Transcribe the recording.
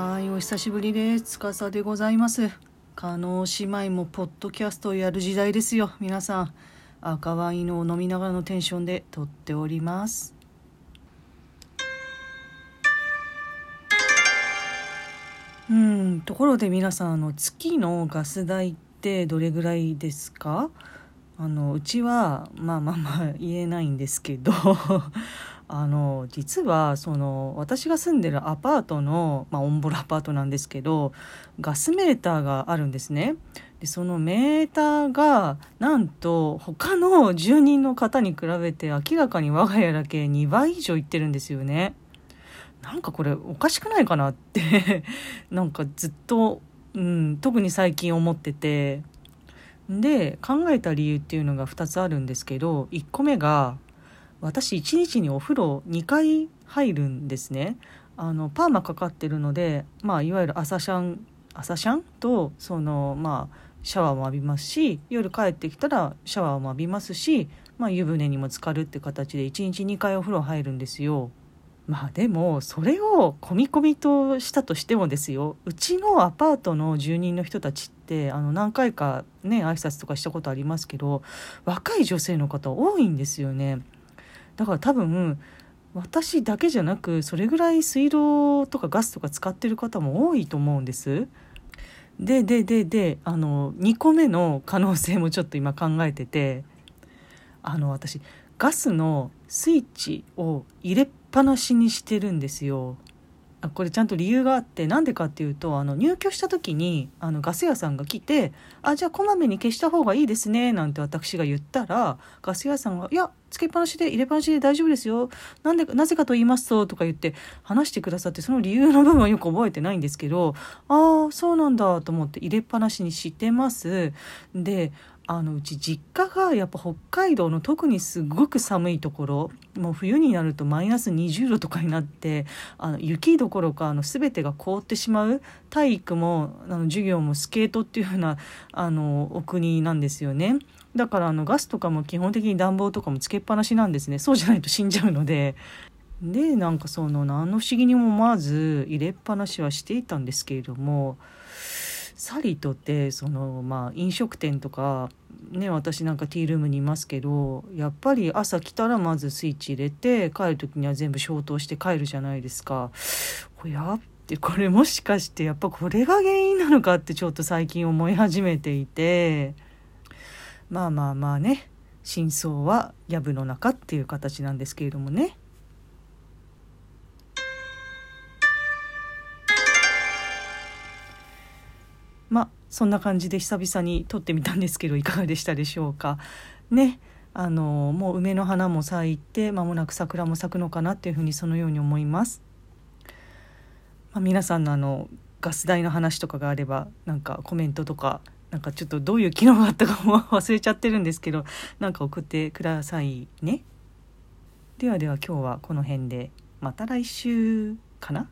はい、お久しぶりです。司でございます。加納姉妹もポッドキャストをやる時代ですよ。皆さん、赤ワインを飲みながらのテンションで撮っております。うん、ところで皆さん、あの月のガス代ってどれぐらいですか？あのうちはまあまあまあ言えないんですけどあの実はその私が住んでるアパートの、まあ、オンボロアパートなんですけどガスメーターがあるんですね。でそのメーターがなんと他の住人の方に比べて明らかに我が家だけ2倍以上いってるんですよね。なんかこれおかしくないかなって なんかずっと、うん、特に最近思っててで考えた理由っていうのが2つあるんですけど1個目が私1日にお風呂2回入るんですね。あのパーマかかってるので、まあ、いわゆる朝シャン朝シャン？とそのまあシャワーも浴びますし夜帰ってきたらシャワーも浴びますし、まあ、湯船にも浸かるって形で1日2回お風呂入るんですよ。まあでもそれを込み込みとしたとしてもですよ。うちのアパートの住人の人たちってあの何回かね挨拶とかしたことありますけど若い女性の方多いんですよね。だから多分私だけじゃなくそれぐらい水道とかガスとか使ってる方も多いと思うんです。でででであの2個目の可能性もちょっと今考えててあの私ガスのスイッチを入れっぱなしにしてるんですよ。あこれちゃんと理由があってなんでかっていうとあの入居した時にあのガス屋さんが来て「あじゃあこまめに消した方がいいですね」なんて私が言ったらガス屋さんが「いやつけっぱなしで入れっぱなしで大丈夫ですよなんでなぜかと言いますと」とか言って話してくださってその理由の部分はよく覚えてないんですけど「ああそうなんだ」と思って入れっぱなしにしてます。であのうち実家がやっぱ北海道の特にすごく寒いところもう冬になるとマイナス20度とかになってあの雪どころかあの全てが凍ってしまう体育もあの授業もスケートっていう風なあのお国なんですよね。だからあのガスとかも基本的に暖房とかもつけっぱなしなんですねそうじゃないと死んじゃうので。でなんかその何の不思議にも思わず入れっぱなしはしていたんですけれどもサリとってそのまあ飲食店とかね私なんかティールームにいますけどやっぱり朝来たらまずスイッチ入れて帰る時には全部消灯して帰るじゃないですか。これやってこれもしかしてやっぱこれが原因なのかってちょっと最近思い始めていてまあまあまあね真相は藪の中っていう形なんですけれどもね。まあそんな感じで久々に撮ってみたんですけどいかがでしたでしょうか。ねあのもう梅の花も咲いて間もなく桜も咲くのかなっていうふうにそのように思います。まあ、皆さんのあのガス代の話とかがあればなんかコメントとかなんかちょっとどういう機能があったかも忘れちゃってるんですけどなんか送ってくださいね。ではでは今日はこの辺でまた来週かな